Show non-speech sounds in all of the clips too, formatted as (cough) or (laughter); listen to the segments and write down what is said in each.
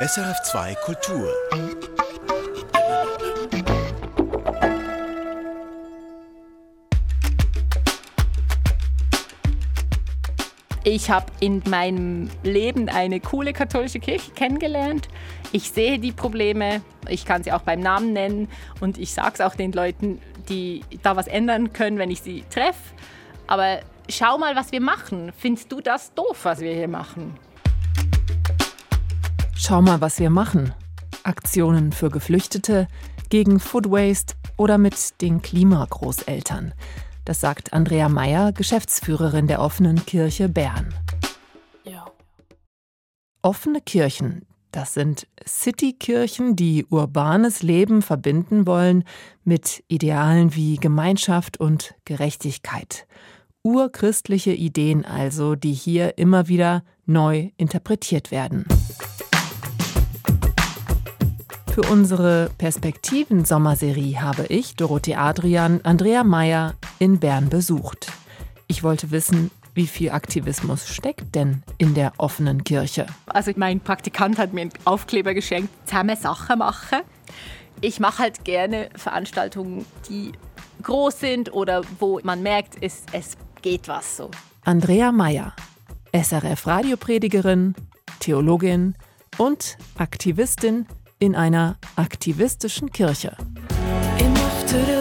SRF2 Kultur. Ich habe in meinem Leben eine coole katholische Kirche kennengelernt. Ich sehe die Probleme, ich kann sie auch beim Namen nennen und ich sage es auch den Leuten, die da was ändern können, wenn ich sie treffe. Aber schau mal, was wir machen. Findest du das doof, was wir hier machen? Schau mal, was wir machen. Aktionen für Geflüchtete, gegen Food Waste oder mit den Klimagroßeltern. Das sagt Andrea Meyer, Geschäftsführerin der offenen Kirche Bern. Ja. Offene Kirchen, das sind Citykirchen, die urbanes Leben verbinden wollen mit Idealen wie Gemeinschaft und Gerechtigkeit. Urchristliche Ideen also, die hier immer wieder neu interpretiert werden. Für unsere Perspektiven-Sommerserie habe ich, Dorothee Adrian, Andrea Meyer in Bern besucht. Ich wollte wissen, wie viel Aktivismus steckt denn in der offenen Kirche? Also mein Praktikant hat mir einen Aufkleber geschenkt, zusammen Sachen machen. Ich mache halt gerne Veranstaltungen, die groß sind oder wo man merkt, es, es geht was so. Andrea Meyer, SRF-Radiopredigerin, Theologin und Aktivistin in einer aktivistischen Kirche. Ich mach dir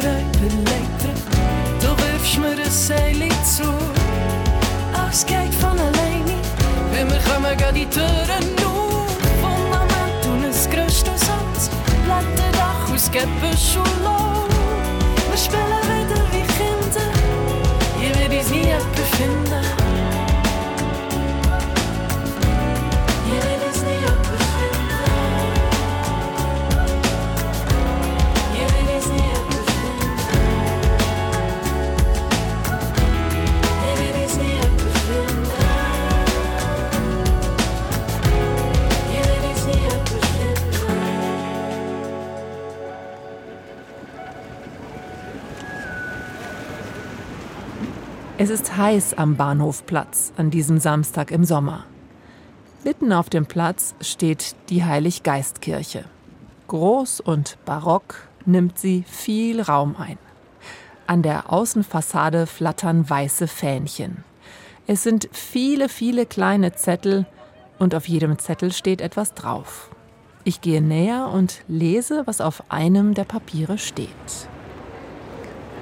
heiß am Bahnhofplatz an diesem Samstag im Sommer. Mitten auf dem Platz steht die Heiliggeistkirche. Groß und barock nimmt sie viel Raum ein. An der Außenfassade flattern weiße Fähnchen. Es sind viele, viele kleine Zettel und auf jedem Zettel steht etwas drauf. Ich gehe näher und lese, was auf einem der Papiere steht.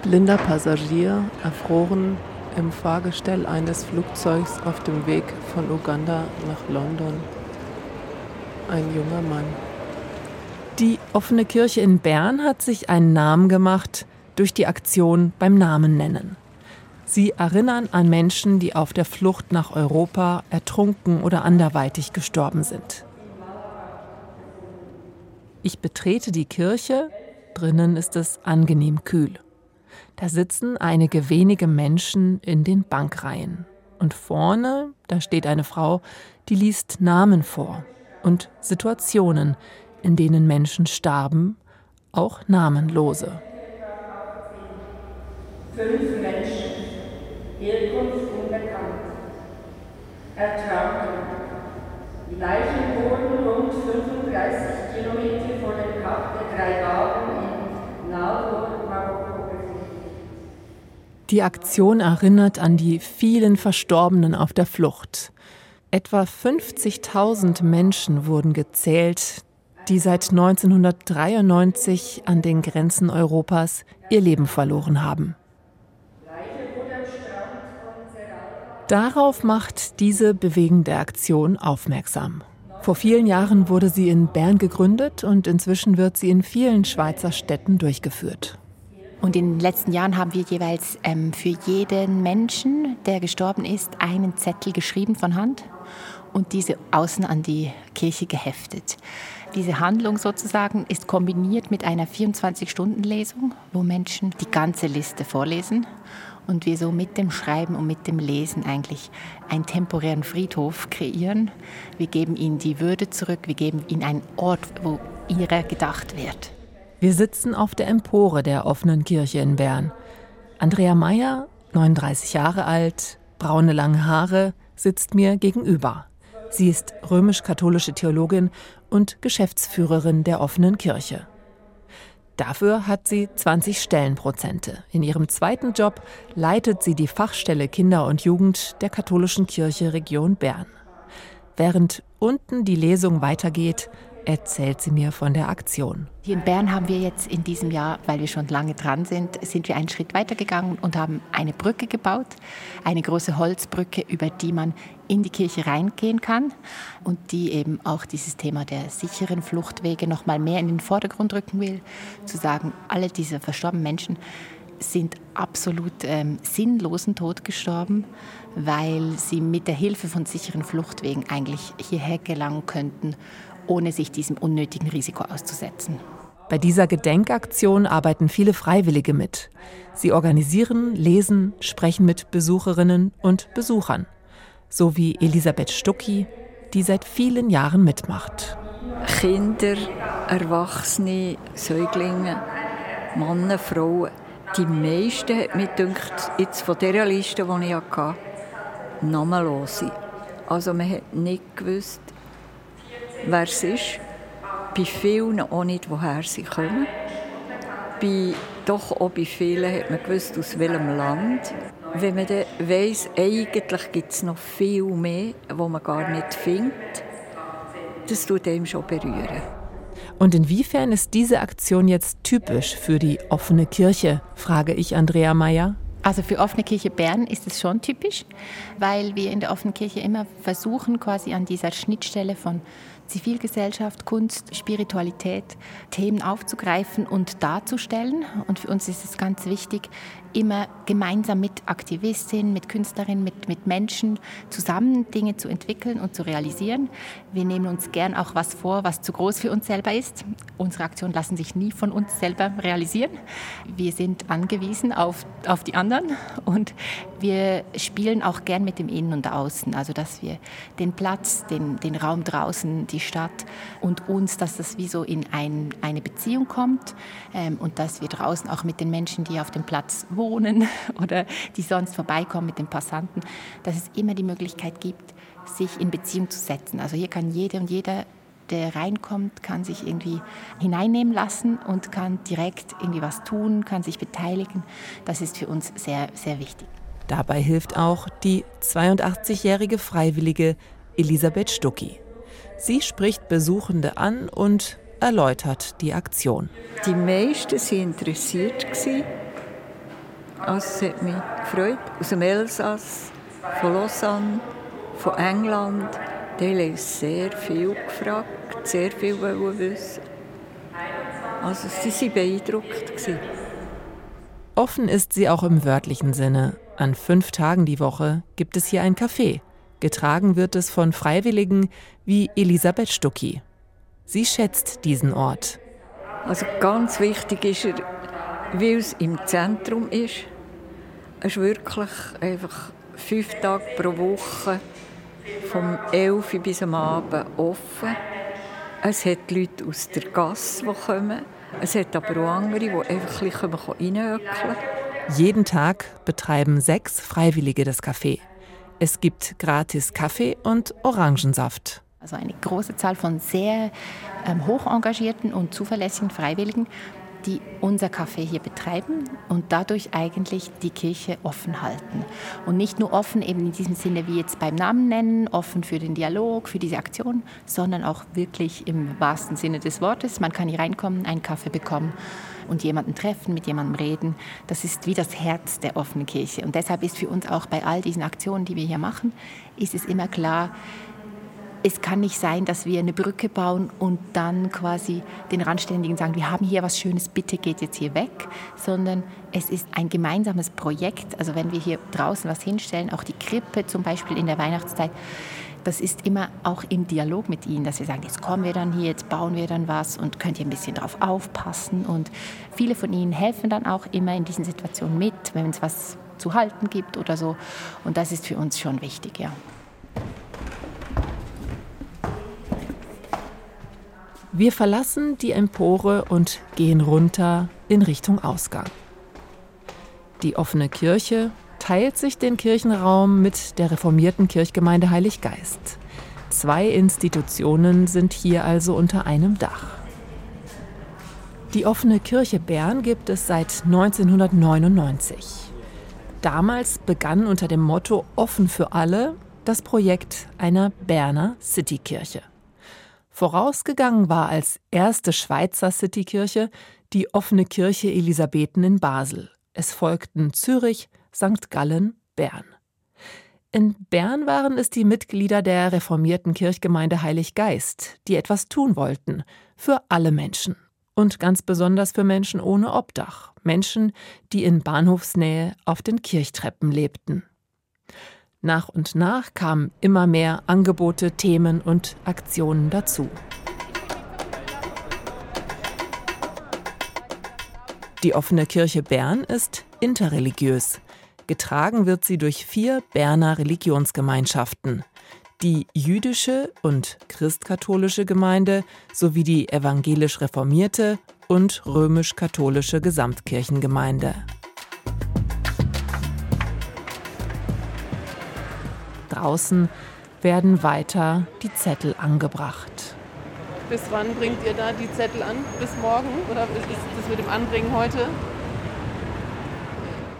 Blinder Passagier, erfroren, im Fahrgestell eines Flugzeugs auf dem Weg von Uganda nach London. Ein junger Mann. Die offene Kirche in Bern hat sich einen Namen gemacht durch die Aktion beim Namen nennen. Sie erinnern an Menschen, die auf der Flucht nach Europa ertrunken oder anderweitig gestorben sind. Ich betrete die Kirche, drinnen ist es angenehm kühl. Da sitzen einige wenige Menschen in den Bankreihen. Und vorne, da steht eine Frau, die liest Namen vor und Situationen, in denen Menschen starben, auch namenlose. Fünf Menschen, Herkunft unbekannt, ertranken. Die Leichen wurden rund 35 Kilometer vor dem Kap der drei Gaben in Marokko die Aktion erinnert an die vielen Verstorbenen auf der Flucht. Etwa 50.000 Menschen wurden gezählt, die seit 1993 an den Grenzen Europas ihr Leben verloren haben. Darauf macht diese bewegende Aktion aufmerksam. Vor vielen Jahren wurde sie in Bern gegründet und inzwischen wird sie in vielen Schweizer Städten durchgeführt. Und in den letzten Jahren haben wir jeweils ähm, für jeden Menschen, der gestorben ist, einen Zettel geschrieben von Hand und diese außen an die Kirche geheftet. Diese Handlung sozusagen ist kombiniert mit einer 24-Stunden-Lesung, wo Menschen die ganze Liste vorlesen und wir so mit dem Schreiben und mit dem Lesen eigentlich einen temporären Friedhof kreieren. Wir geben ihnen die Würde zurück, wir geben ihnen einen Ort, wo ihrer gedacht wird. Wir sitzen auf der Empore der offenen Kirche in Bern. Andrea Meyer, 39 Jahre alt, braune lange Haare, sitzt mir gegenüber. Sie ist römisch-katholische Theologin und Geschäftsführerin der offenen Kirche. Dafür hat sie 20 Stellenprozente. In ihrem zweiten Job leitet sie die Fachstelle Kinder und Jugend der katholischen Kirche Region Bern. Während unten die Lesung weitergeht, erzählt sie mir von der Aktion. Hier in Bern haben wir jetzt in diesem Jahr, weil wir schon lange dran sind, sind wir einen Schritt weitergegangen und haben eine Brücke gebaut, eine große Holzbrücke, über die man in die Kirche reingehen kann und die eben auch dieses Thema der sicheren Fluchtwege noch mal mehr in den Vordergrund rücken will, zu sagen, alle diese verstorbenen Menschen sind absolut ähm, sinnlosen Tod gestorben, weil sie mit der Hilfe von sicheren Fluchtwegen eigentlich hierher gelangen könnten ohne sich diesem unnötigen Risiko auszusetzen. Bei dieser Gedenkaktion arbeiten viele Freiwillige mit. Sie organisieren, lesen, sprechen mit Besucherinnen und Besuchern. So wie Elisabeth Stucki, die seit vielen Jahren mitmacht. Kinder, Erwachsene, Säuglinge, Männer, Frauen. Die meisten, hat mir gedacht, jetzt von dieser Liste, die ich hatte, namenlose. Also man hat nicht gewusst, wer es ist. Bei vielen auch nicht, woher sie kommen. Bei, doch auch bei vielen hat man gewusst, aus welchem Land. Wenn man dann weiss, eigentlich gibt es noch viel mehr, wo man gar nicht findet, das tut einem schon berühren. Und inwiefern ist diese Aktion jetzt typisch für die offene Kirche, frage ich Andrea Meyer. Also für Offene Kirche Bern ist es schon typisch, weil wir in der Offenen Kirche immer versuchen, quasi an dieser Schnittstelle von Zivilgesellschaft, Kunst, Spiritualität, Themen aufzugreifen und darzustellen. Und für uns ist es ganz wichtig, immer gemeinsam mit Aktivistinnen, mit Künstlerinnen, mit, mit Menschen zusammen Dinge zu entwickeln und zu realisieren. Wir nehmen uns gern auch was vor, was zu groß für uns selber ist. Unsere Aktionen lassen sich nie von uns selber realisieren. Wir sind angewiesen auf, auf die anderen und wir spielen auch gern mit dem Innen und Außen. Also dass wir den Platz, den, den Raum draußen, die Stadt und uns, dass das wie so in ein, eine Beziehung kommt ähm, und dass wir draußen auch mit den Menschen, die auf dem Platz wohnen, wohnen (laughs) oder die sonst vorbeikommen mit den Passanten, dass es immer die Möglichkeit gibt, sich in Beziehung zu setzen. Also hier kann jede und jeder, der reinkommt, kann sich irgendwie hineinnehmen lassen und kann direkt irgendwie was tun, kann sich beteiligen. Das ist für uns sehr, sehr wichtig. Dabei hilft auch die 82-jährige Freiwillige Elisabeth Stucki. Sie spricht Besuchende an und erläutert die Aktion. Die meisten waren interessiert also es hat mich gefreut. Aus dem Elsass, von Lausanne, von England. Die haben sehr viel gefragt, sehr viel wissen. Also sie waren beeindruckt. Offen ist sie auch im wörtlichen Sinne. An fünf Tagen die Woche gibt es hier ein Café. Getragen wird es von Freiwilligen wie Elisabeth Stucki. Sie schätzt diesen Ort. Also ganz wichtig ist er, weil es im Zentrum ist. Es ist wirklich einfach fünf Tage pro Woche vom 11 bis am Abend offen. Es hat Leute aus der Gasse, die kommen. Es hat aber auch andere, die einfach ein bisschen reinhöckeln Jeden Tag betreiben sechs Freiwillige das Café. Es gibt gratis Kaffee und Orangensaft. Also eine große Zahl von sehr ähm, hoch engagierten und zuverlässigen Freiwilligen, die unser Café hier betreiben und dadurch eigentlich die Kirche offen halten. Und nicht nur offen eben in diesem Sinne wie jetzt beim Namen nennen, offen für den Dialog, für diese Aktion, sondern auch wirklich im wahrsten Sinne des Wortes. Man kann hier reinkommen, einen Kaffee bekommen und jemanden treffen, mit jemandem reden. Das ist wie das Herz der offenen Kirche. Und deshalb ist für uns auch bei all diesen Aktionen, die wir hier machen, ist es immer klar, es kann nicht sein, dass wir eine Brücke bauen und dann quasi den Randständigen sagen, wir haben hier was Schönes, bitte geht jetzt hier weg, sondern es ist ein gemeinsames Projekt. Also wenn wir hier draußen was hinstellen, auch die Krippe zum Beispiel in der Weihnachtszeit, das ist immer auch im Dialog mit ihnen, dass wir sagen, jetzt kommen wir dann hier, jetzt bauen wir dann was und könnt ihr ein bisschen drauf aufpassen. Und viele von ihnen helfen dann auch immer in diesen Situationen mit, wenn es was zu halten gibt oder so. Und das ist für uns schon wichtig, ja. Wir verlassen die Empore und gehen runter in Richtung Ausgang. Die offene Kirche teilt sich den Kirchenraum mit der reformierten Kirchgemeinde Heiliggeist. Zwei Institutionen sind hier also unter einem Dach. Die offene Kirche Bern gibt es seit 1999. Damals begann unter dem Motto Offen für alle das Projekt einer Berner Citykirche. Vorausgegangen war als erste Schweizer Citykirche die offene Kirche Elisabethen in Basel. Es folgten Zürich, St. Gallen, Bern. In Bern waren es die Mitglieder der reformierten Kirchgemeinde Heilig Geist, die etwas tun wollten für alle Menschen und ganz besonders für Menschen ohne Obdach, Menschen, die in Bahnhofsnähe auf den Kirchtreppen lebten. Nach und nach kamen immer mehr Angebote, Themen und Aktionen dazu. Die offene Kirche Bern ist interreligiös. Getragen wird sie durch vier Berner Religionsgemeinschaften. Die jüdische und christkatholische Gemeinde sowie die evangelisch reformierte und römisch-katholische Gesamtkirchengemeinde. Draußen werden weiter die Zettel angebracht. Bis wann bringt ihr da die Zettel an? Bis morgen? Oder ist das mit dem Anbringen heute?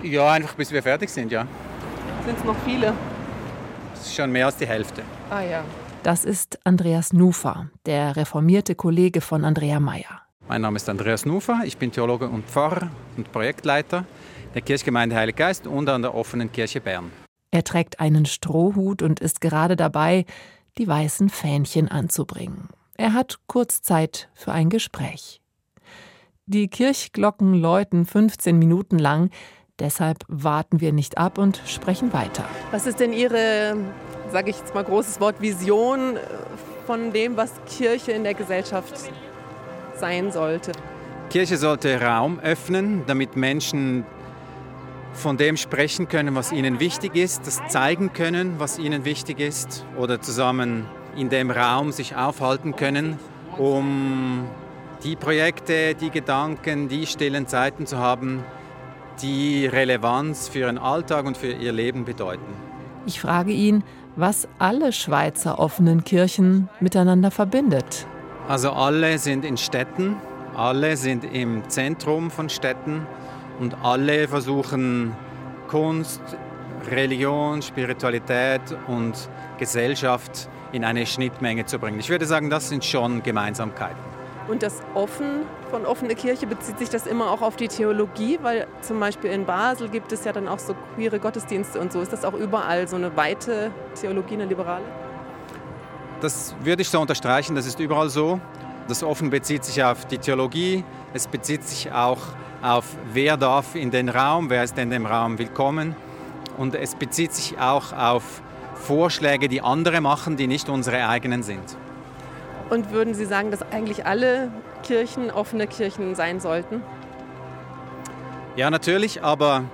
Ja, einfach bis wir fertig sind, ja. Sind es noch viele? Das ist schon mehr als die Hälfte. Ah ja. Das ist Andreas Nufer, der reformierte Kollege von Andrea Meyer. Mein Name ist Andreas Nufer, ich bin Theologe und Pfarrer und Projektleiter der Kirchgemeinde Heilig Geist und an der offenen Kirche Bern. Er trägt einen Strohhut und ist gerade dabei, die weißen Fähnchen anzubringen. Er hat kurz Zeit für ein Gespräch. Die Kirchglocken läuten 15 Minuten lang, deshalb warten wir nicht ab und sprechen weiter. Was ist denn Ihre, sage ich jetzt mal großes Wort, Vision von dem, was Kirche in der Gesellschaft sein sollte? Kirche sollte Raum öffnen, damit Menschen von dem sprechen können, was ihnen wichtig ist, das zeigen können, was ihnen wichtig ist oder zusammen in dem Raum sich aufhalten können, um die Projekte, die Gedanken, die stillen Zeiten zu haben, die Relevanz für ihren Alltag und für ihr Leben bedeuten. Ich frage ihn, was alle Schweizer offenen Kirchen miteinander verbindet. Also alle sind in Städten, alle sind im Zentrum von Städten und alle versuchen Kunst, Religion, Spiritualität und Gesellschaft in eine Schnittmenge zu bringen. Ich würde sagen, das sind schon Gemeinsamkeiten. Und das Offen von offene Kirche bezieht sich das immer auch auf die Theologie, weil zum Beispiel in Basel gibt es ja dann auch so queere Gottesdienste und so. Ist das auch überall so eine weite Theologie, eine liberale? Das würde ich so unterstreichen, das ist überall so. Das Offen bezieht sich auf die Theologie, es bezieht sich auch auf wer darf in den Raum, wer ist in dem Raum willkommen. Und es bezieht sich auch auf Vorschläge, die andere machen, die nicht unsere eigenen sind. Und würden Sie sagen, dass eigentlich alle Kirchen offene Kirchen sein sollten? Ja, natürlich, aber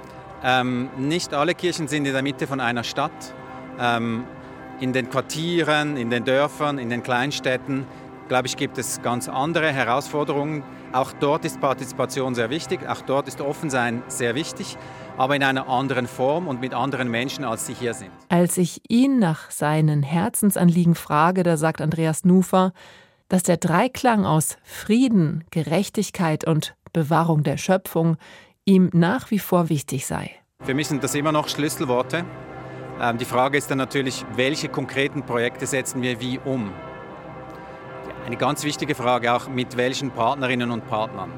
ähm, nicht alle Kirchen sind in der Mitte von einer Stadt. Ähm, in den Quartieren, in den Dörfern, in den Kleinstädten, glaube ich, gibt es ganz andere Herausforderungen. Auch dort ist Partizipation sehr wichtig, auch dort ist Offensein sehr wichtig, aber in einer anderen Form und mit anderen Menschen, als sie hier sind. Als ich ihn nach seinen Herzensanliegen frage, da sagt Andreas Nufer, dass der Dreiklang aus Frieden, Gerechtigkeit und Bewahrung der Schöpfung ihm nach wie vor wichtig sei. Für mich sind das immer noch Schlüsselworte. Ähm, die Frage ist dann natürlich, welche konkreten Projekte setzen wir wie um? Eine ganz wichtige Frage auch, mit welchen Partnerinnen und Partnern.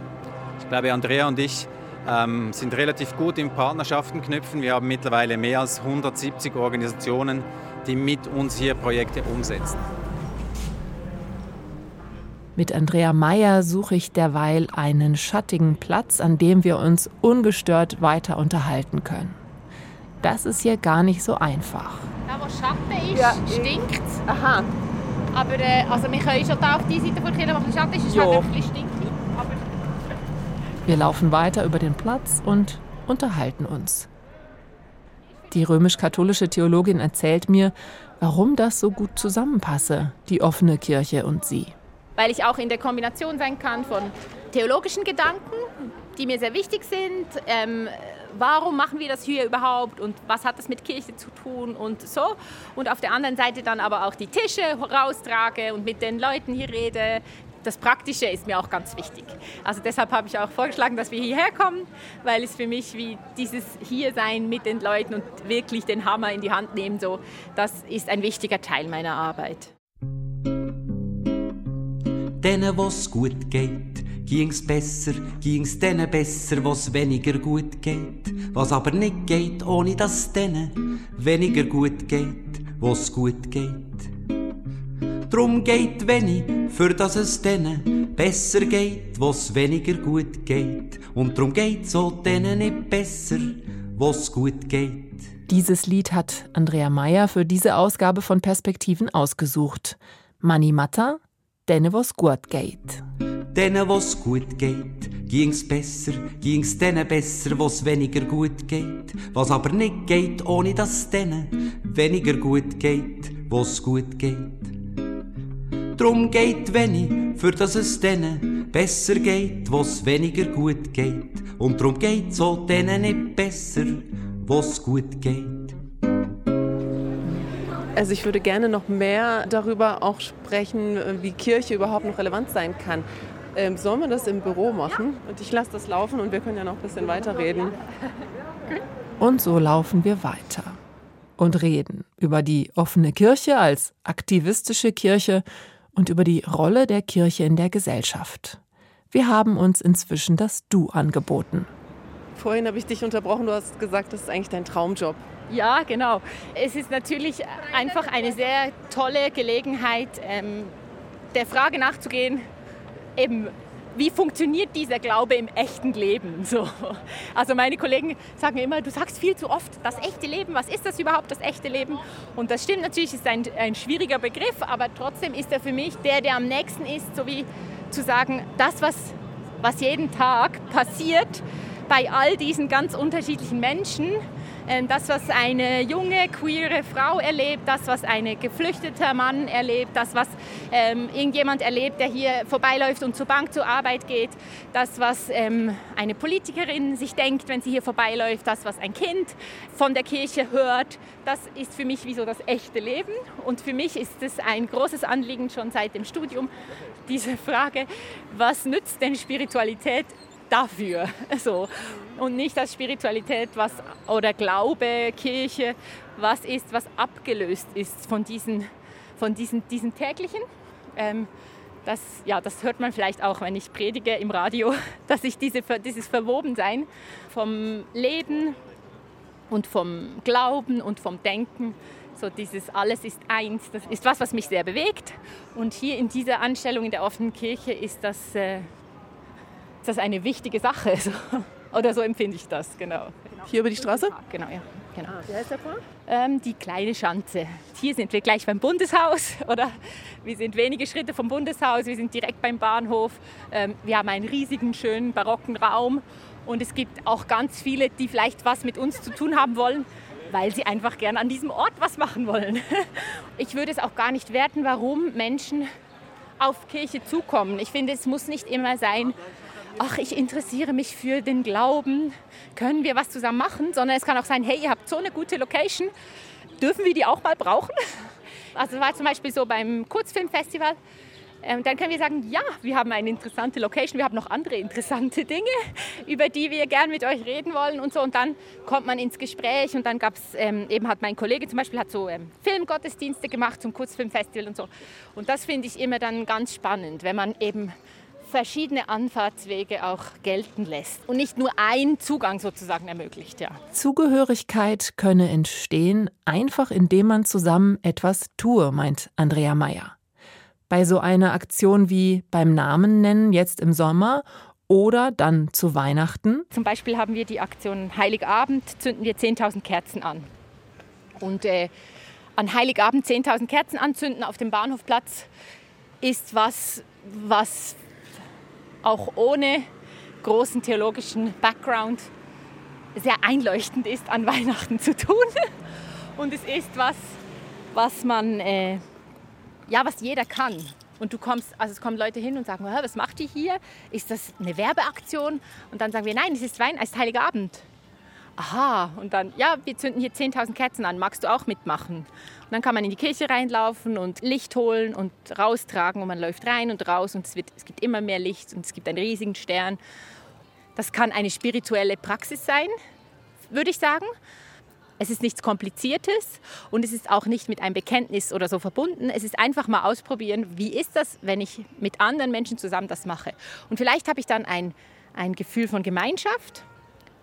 Ich glaube, Andrea und ich ähm, sind relativ gut in Partnerschaften knüpfen. Wir haben mittlerweile mehr als 170 Organisationen, die mit uns hier Projekte umsetzen. Mit Andrea Meyer suche ich derweil einen schattigen Platz, an dem wir uns ungestört weiter unterhalten können. Das ist hier gar nicht so einfach. Da, wo Schatten ist, ja, stinkt Aha. Aber äh, also wir können schon da auf die Seite von Kirche, ein Schatten ist, Ja. halt ein bisschen stinkig. Aber Wir laufen weiter über den Platz und unterhalten uns. Die römisch-katholische Theologin erzählt mir, warum das so gut zusammenpasse, die offene Kirche und sie. weil ich auch in der Kombination sein kann von theologischen Gedanken, die mir sehr wichtig sind, ähm, warum machen wir das hier überhaupt und was hat das mit Kirche zu tun und so. Und auf der anderen Seite dann aber auch die Tische raustrage und mit den Leuten hier rede. Das Praktische ist mir auch ganz wichtig. Also deshalb habe ich auch vorgeschlagen, dass wir hierher kommen, weil es für mich wie dieses Hiersein mit den Leuten und wirklich den Hammer in die Hand nehmen, so, das ist ein wichtiger Teil meiner Arbeit. Denen, was gut geht, ging's besser, ging's denen besser, was weniger gut geht. Was aber nicht geht, ohne dass denen weniger gut geht, was gut geht. Drum geht wenig, für dass es denen besser geht, was weniger gut geht. Und drum geht so denen nicht besser, was gut geht. Dieses Lied hat Andrea Meyer für diese Ausgabe von Perspektiven ausgesucht. Mani Matta, denen was gut geht. Denen, was gut geht, ging's besser, ging's denen besser, was weniger gut geht. Was aber nicht geht, ohne dass denen weniger gut geht, was gut geht. Drum geht wenig, für dass es denen besser geht, was weniger gut geht. Und drum geht so denen nicht besser, was gut geht. Also ich würde gerne noch mehr darüber auch sprechen, wie Kirche überhaupt noch relevant sein kann. Ähm, sollen wir das im Büro machen? Und ich lasse das laufen und wir können ja noch ein bisschen weiterreden. Und so laufen wir weiter und reden über die offene Kirche als aktivistische Kirche und über die Rolle der Kirche in der Gesellschaft. Wir haben uns inzwischen das Du angeboten. Vorhin habe ich dich unterbrochen, du hast gesagt, das ist eigentlich dein Traumjob. Ja, genau. Es ist natürlich einfach eine sehr tolle Gelegenheit, ähm, der Frage nachzugehen, eben wie funktioniert dieser Glaube im echten Leben? So. Also meine Kollegen sagen immer, du sagst viel zu oft das echte Leben. Was ist das überhaupt, das echte Leben? Und das stimmt natürlich, ist ein, ein schwieriger Begriff, aber trotzdem ist er für mich der, der am nächsten ist, so wie zu sagen, das, was, was jeden Tag passiert bei all diesen ganz unterschiedlichen Menschen, das, was eine junge, queere Frau erlebt, das, was ein geflüchteter Mann erlebt, das, was ähm, irgendjemand erlebt, der hier vorbeiläuft und zur Bank zur Arbeit geht, das, was ähm, eine Politikerin sich denkt, wenn sie hier vorbeiläuft, das, was ein Kind von der Kirche hört, das ist für mich wie so das echte Leben. Und für mich ist es ein großes Anliegen schon seit dem Studium, diese Frage, was nützt denn Spiritualität dafür. (laughs) So. Und nicht als Spiritualität was, oder Glaube, Kirche, was ist, was abgelöst ist von diesen, von diesen, diesen täglichen. Ähm, das, ja, das hört man vielleicht auch, wenn ich predige im Radio, (laughs) dass ich diese, dieses Verwobensein vom Leben und vom Glauben und vom Denken, so dieses alles ist eins, das ist was, was mich sehr bewegt. Und hier in dieser Anstellung in der offenen Kirche ist das äh, ist das eine wichtige Sache. So. (laughs) Oder so empfinde ich das, genau. Hier über die Straße? Genau, ja. Genau. Ah, wie heißt der Park? Ähm, die kleine Schanze. Hier sind wir gleich beim Bundeshaus (laughs) oder wir sind wenige Schritte vom Bundeshaus, wir sind direkt beim Bahnhof. Ähm, wir haben einen riesigen, schönen, barocken Raum und es gibt auch ganz viele, die vielleicht was mit uns zu tun haben wollen, weil sie einfach gern an diesem Ort was machen wollen. (laughs) Ich würde es auch gar nicht werten, warum Menschen auf Kirche zukommen. Ich finde, es muss nicht immer sein, ach, ich interessiere mich für den Glauben, können wir was zusammen machen, sondern es kann auch sein, hey, ihr habt so eine gute Location, dürfen wir die auch mal brauchen? Also war zum Beispiel so beim Kurzfilmfestival. Ähm, dann können wir sagen, ja, wir haben eine interessante Location, wir haben noch andere interessante (laughs) Dinge, über die wir gern mit euch reden wollen und so. Und dann kommt man ins Gespräch und dann gab es, ähm, eben hat mein Kollege zum Beispiel hat so ähm, Filmgottesdienste gemacht zum Kurzfilmfestival und so. Und das finde ich immer dann ganz spannend, wenn man eben verschiedene Anfahrtswege auch gelten lässt und nicht nur einen Zugang sozusagen ermöglicht. Ja. Zugehörigkeit könne entstehen, einfach indem man zusammen etwas tue, meint Andrea Meyer. Bei so einer Aktion wie beim Namen nennen jetzt im Sommer oder dann zu Weihnachten. Zum Beispiel haben wir die Aktion Heiligabend, zünden wir 10.000 Kerzen an. Und äh, an Heiligabend 10.000 Kerzen anzünden auf dem Bahnhofplatz ist was, was auch ohne großen theologischen Background sehr einleuchtend ist, an (laughs) Weihnachten zu tun. Und es ist was, was man, äh, ja, was jeder kann. Und du kommst, also es kommen Leute hin und sagen, was macht ihr hier? Ist das eine Werbeaktion? Und dann sagen wir, nein, es ist Wein, es ist Heiliger Abend. aha, und dann, ja, wir zünden hier 10.000 Kerzen an, magst du auch mitmachen? Dann kann man in die Kirche reinlaufen und Licht holen und raustragen und man läuft rein und raus und es, wird, es gibt immer mehr Licht und es gibt einen riesigen Stern. Das kann eine spirituelle Praxis sein, würde ich sagen. Es ist nichts Kompliziertes und es ist auch nicht mit einem Bekenntnis oder so verbunden. Es ist einfach mal ausprobieren, wie ist das, wenn ich mit anderen Menschen zusammen das mache. Und vielleicht habe ich dann ein, ein Gefühl von Gemeinschaft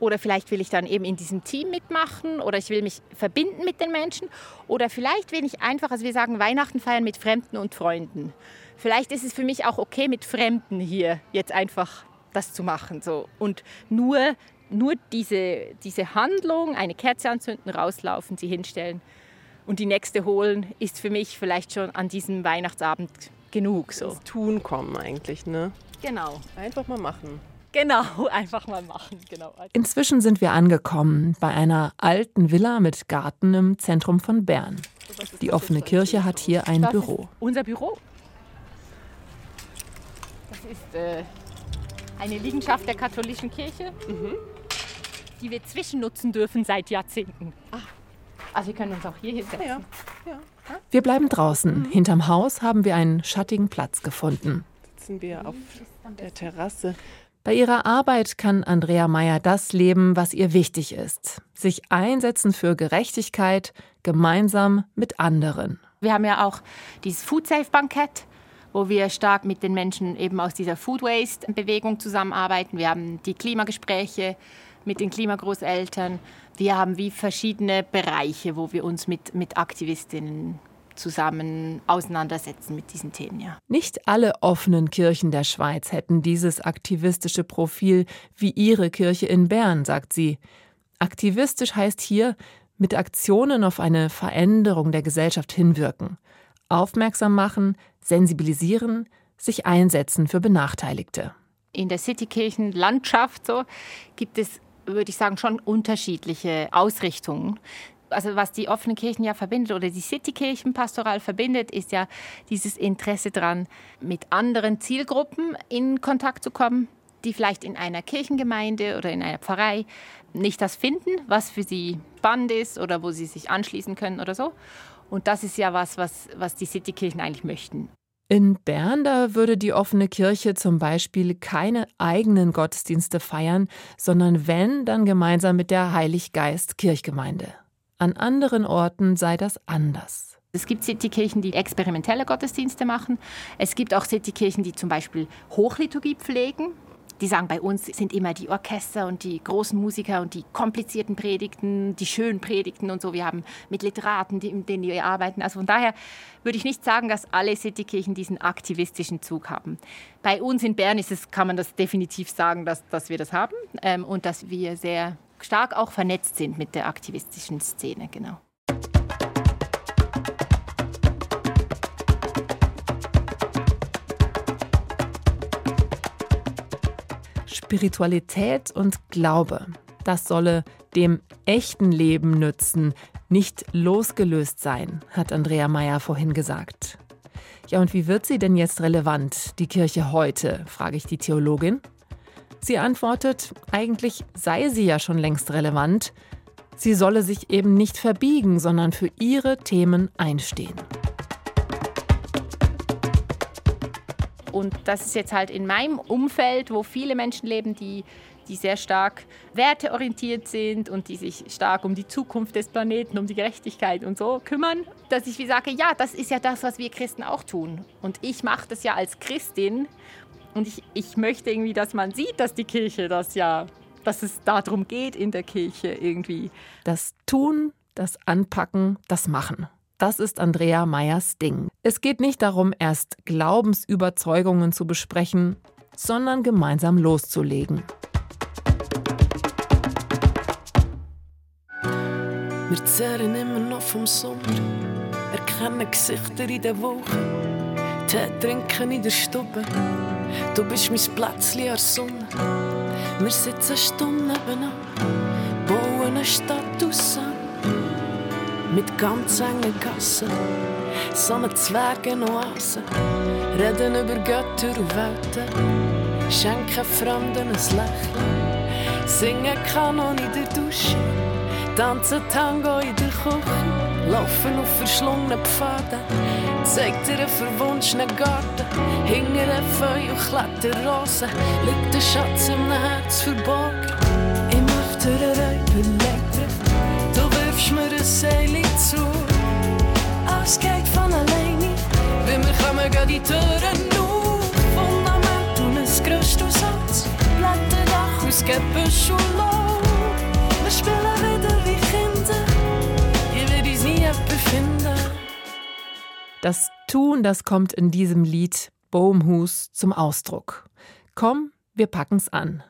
oder vielleicht will ich dann eben in diesem Team mitmachen oder ich will mich verbinden mit den Menschen oder vielleicht will ich einfach, also wir sagen Weihnachten feiern mit Fremden und Freunden. Vielleicht ist es für mich auch okay, mit Fremden hier jetzt einfach das zu machen. So. Und nur nur diese, diese Handlung, eine Kerze anzünden, rauslaufen, sie hinstellen und die nächste holen, ist für mich vielleicht schon an diesem Weihnachtsabend genug. So. Ins Tun kommen eigentlich, ne? Genau. Einfach mal machen. Genau, (laughs) einfach mal machen. Genau. Inzwischen sind wir angekommen bei einer alten Villa mit Garten im Zentrum von Bern. Die offene Kirche hat hier ein das Büro. unser Büro. Das ist äh, eine Liegenschaft der katholischen Kirche. Mhm die wir zwischennutzen dürfen seit Jahrzehnten. Ah. Also wir können uns auch hier hinsetzen. Ja, ja. Wir bleiben draußen. Mhm. Hinterm Haus haben wir einen schattigen Platz gefunden. Sitzen wir auf der Terrasse. Bei ihrer Arbeit kann Andrea Meyer das leben, was ihr wichtig ist. Sich einsetzen für Gerechtigkeit, gemeinsam mit anderen. Wir haben ja auch dieses Food Safe Bankett, wo wir stark mit den Menschen eben aus dieser Food Waste Bewegung zusammenarbeiten. Wir haben die Klimagespräche mit den Klimagroßeltern. Wir haben wie verschiedene Bereiche, wo wir uns mit, mit Aktivistinnen zusammen auseinandersetzen mit diesen Themen. Ja. Nicht alle offenen Kirchen der Schweiz hätten dieses aktivistische Profil wie ihre Kirche in Bern, sagt sie. Aktivistisch heißt hier, mit Aktionen auf eine Veränderung der Gesellschaft hinwirken, aufmerksam machen, sensibilisieren, sich einsetzen für Benachteiligte. In der Citykirchenlandschaft so gibt es würde ich sagen, schon unterschiedliche Ausrichtungen. Also was die offenen Kirchen ja verbindet oder die Citykirchen pastoral verbindet, ist ja dieses Interesse daran, mit anderen Zielgruppen in Kontakt zu kommen, die vielleicht in einer Kirchengemeinde oder in einer Pfarrei nicht das finden, was für sie spannend ist oder wo sie sich anschließen können oder so. Und das ist ja was, was, was die Citykirchen eigentlich möchten. In Bern, da würde die offene Kirche zum Beispiel keine eigenen Gottesdienste feiern, sondern wenn, dann gemeinsam mit der Heiliggeist Kirchgemeinde. An anderen Orten sei das anders. Es gibt Citykirchen, die experimentelle Gottesdienste machen. Es gibt auch Citykirchen, die zum Beispiel Hochliturgie pflegen die sagen, bei uns sind immer die Orchester und die großen Musiker und die komplizierten Predigten, die schönen Predigten und so. Wir haben mit Literaten, mit denen wir arbeiten. Also von daher würde ich nicht sagen, dass alle Citykirchen diesen aktivistischen Zug haben. Bei uns in Bern ist es, kann man das definitiv sagen, dass, dass wir das haben ähm, und dass wir sehr stark auch vernetzt sind mit der aktivistischen Szene. Genau. Spiritualität und Glaube. Das solle dem echten Leben nützen, nicht losgelöst sein, hat Andrea Meyer vorhin gesagt. Ja, und wie wird sie denn jetzt relevant, die Kirche heute, frage ich die Theologin. Sie antwortet, eigentlich sei sie ja schon längst relevant. Sie solle sich eben nicht verbiegen, sondern für ihre Themen einstehen. Und das ist jetzt halt in meinem Umfeld, wo viele Menschen leben, die, die sehr stark werteorientiert sind und die sich stark um die Zukunft des Planeten, um die Gerechtigkeit und so kümmern, dass ich wie sage, ja, das ist ja das, was wir Christen auch tun. Und ich mache das ja als Christin und ich, ich möchte irgendwie, dass man sieht, dass die Kirche das ja, dass es darum geht in der Kirche irgendwie. Das Tun, das Anpacken, das Machen. Das ist Andrea Meyers Ding. Es geht nicht darum, erst Glaubensüberzeugungen zu besprechen, sondern gemeinsam loszulegen. Wir zehren immer noch vom Sommer, erkennen Gesichter in der Woche, Tee trinken in der Stube. Du bist mein Plätzchen an der Sonne. Wir sitzen Stunden nebenan, bauen eine Stadt aus mit ganz engen Gassen, so eine Zwergenoase, reden über Götter und Welten, schenken Fremden ein Lächeln, Singen Kanon in der Dusche, tanzen Tango in der Küche, laufen auf verschlungenen Pfaden, zeigt dir einen verwunschenen Garten, hinter ein Feuer und Kletterrosen, liegt der Schatz im Herz verborgen. Im öfteren Räuberleiter, du wirfst mir ein Seil zu, alles geht von alleine, wenn wir kommen, gehen die Türen auf, Fundament und ein größtes Satz, Blätterdach aus Gebüsch und Laub, befinden. Das Tun, das kommt in diesem Lied Bohmhus zum Ausdruck. Komm, wir packen's an.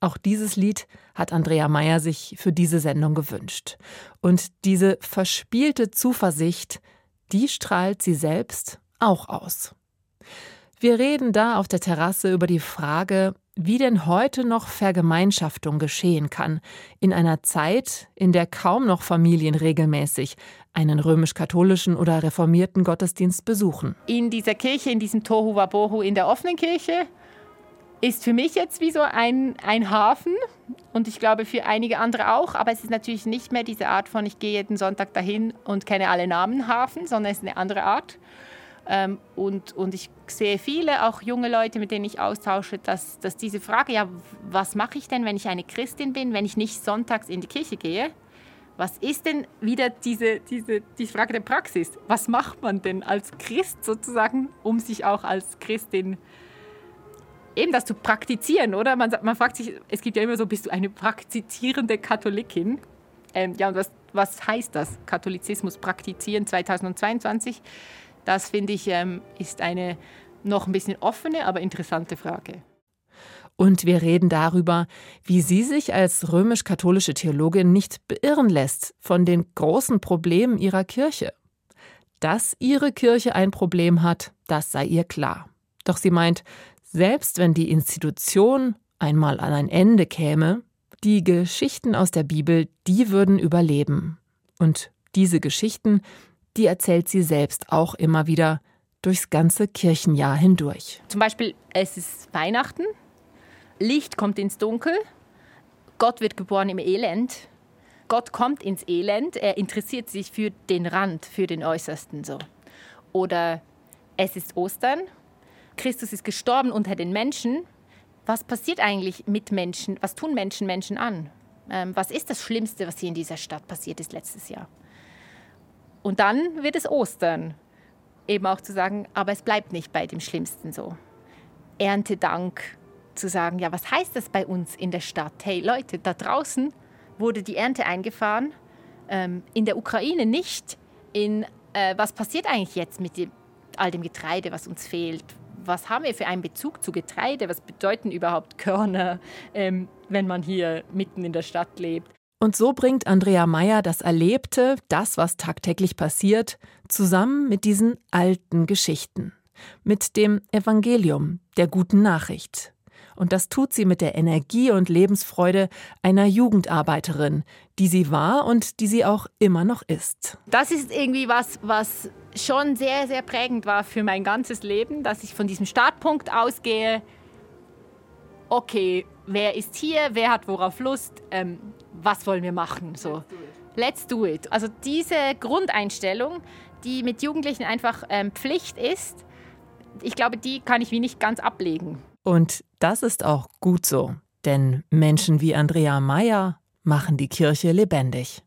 Auch dieses Lied hat Andrea Meyer sich für diese Sendung gewünscht. Und diese verspielte Zuversicht, die strahlt sie selbst auch aus. Wir reden da auf der Terrasse über die Frage, wie denn heute noch Vergemeinschaftung geschehen kann, in einer Zeit, in der kaum noch Familien regelmäßig einen römisch-katholischen oder reformierten Gottesdienst besuchen. In dieser Kirche, in diesem Tohu Wabohu in der offenen Kirche, ist für mich jetzt wie so ein, ein Hafen und ich glaube für einige andere auch, aber es ist natürlich nicht mehr diese Art von, ich gehe jeden Sonntag dahin und kenne alle Namen Hafen, sondern es ist eine andere Art. Ähm, und, und ich sehe viele, auch junge Leute, mit denen ich austausche, dass, dass diese Frage, ja, was mache ich denn, wenn ich eine Christin bin, wenn ich nicht sonntags in die Kirche gehe? Was ist denn wieder diese, diese die Frage der Praxis? Was macht man denn als Christ sozusagen, um sich auch als Christin eben das zu praktizieren, oder? Man, man fragt sich, es gibt ja immer so, bist du eine praktizierende Katholikin? Ähm, ja, und was, was heißt das, Katholizismus praktizieren 2022? Das finde ich ähm, ist eine noch ein bisschen offene, aber interessante Frage. Und wir reden darüber, wie sie sich als römisch-katholische Theologin nicht beirren lässt von den großen Problemen ihrer Kirche. Dass ihre Kirche ein Problem hat, das sei ihr klar. Doch sie meint, selbst wenn die Institution einmal an ein Ende käme, die Geschichten aus der Bibel, die würden überleben. Und diese Geschichten, die erzählt sie selbst auch immer wieder durchs ganze Kirchenjahr hindurch. Zum Beispiel, es ist Weihnachten, Licht kommt ins Dunkel, Gott wird geboren im Elend. Gott kommt ins Elend, er interessiert sich für den Rand, für den Äußersten so. Oder es ist Ostern, Christus ist gestorben unter den Menschen. Was passiert eigentlich mit Menschen? Was tun Menschen Menschen an? Ähm, was ist das Schlimmste, was hier in dieser Stadt passiert ist letztes Jahr? Und dann wird es Ostern. Eben auch zu sagen, aber es bleibt nicht bei dem Schlimmsten so. Erntedank, zu sagen, ja, was heißt das bei uns in der Stadt? Hey Leute, da draußen wurde die Ernte eingefahren, ähm, in der Ukraine nicht. In, äh, was passiert eigentlich jetzt mit dem, all dem Getreide, was uns fehlt? Was haben wir für einen Bezug zu Getreide? Was bedeuten überhaupt Körner, ähm, wenn man hier mitten in der Stadt lebt? Und so bringt Andrea Meyer das Erlebte, das, was tagtäglich passiert, zusammen mit diesen alten Geschichten, mit dem Evangelium, der guten Nachricht. Und das tut sie mit der Energie und Lebensfreude einer Jugendarbeiterin, die sie war und die sie auch immer noch ist. Das ist irgendwie was, was schon sehr, sehr prägend war für mein ganzes Leben, dass ich von diesem Startpunkt ausgehe, okay, wer ist hier, wer hat worauf Lust, ähm, was wollen wir machen? So. Let's do it. Also diese Grundeinstellung, die mit Jugendlichen einfach ähm, Pflicht ist, ich glaube, die kann ich wie nicht ganz ablegen. Und das ist auch gut so, denn Menschen wie Andrea Meyer machen die Kirche lebendig.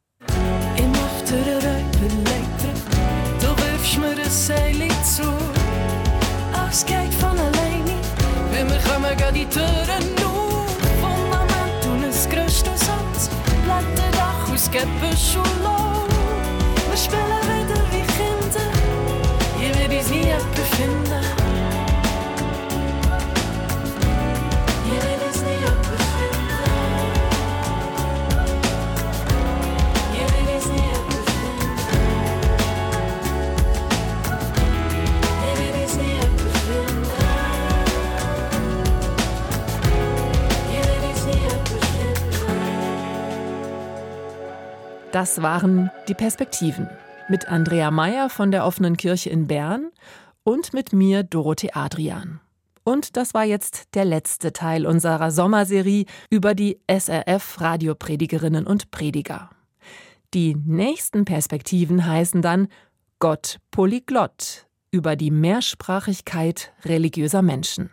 Blätterdach aus Gebüsch und Laub. Wir spielen wieder wie Kinder, ich will uns nie Das waren die Perspektiven mit Andrea Meyer von der Offenen Kirche in Bern und mit mir Dorothee Adrian. Und das war jetzt der letzte Teil unserer Sommerserie über die SRF Radiopredigerinnen und Prediger. Die nächsten Perspektiven heißen dann Gott Polyglott über die Mehrsprachigkeit religiöser Menschen.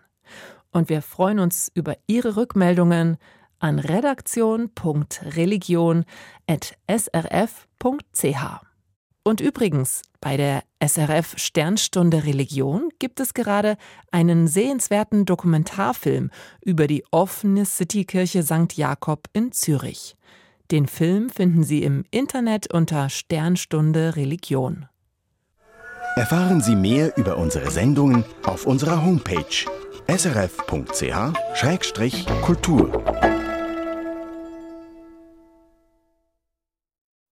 Und wir freuen uns über Ihre Rückmeldungen an redaktion.religion.srf.ch. Und übrigens, bei der SRF Sternstunde Religion gibt es gerade einen sehenswerten Dokumentarfilm über die offene Citykirche St. Jakob in Zürich. Den Film finden Sie im Internet unter Sternstunde Religion. Erfahren Sie mehr über unsere Sendungen auf unserer Homepage srf.ch-kultur.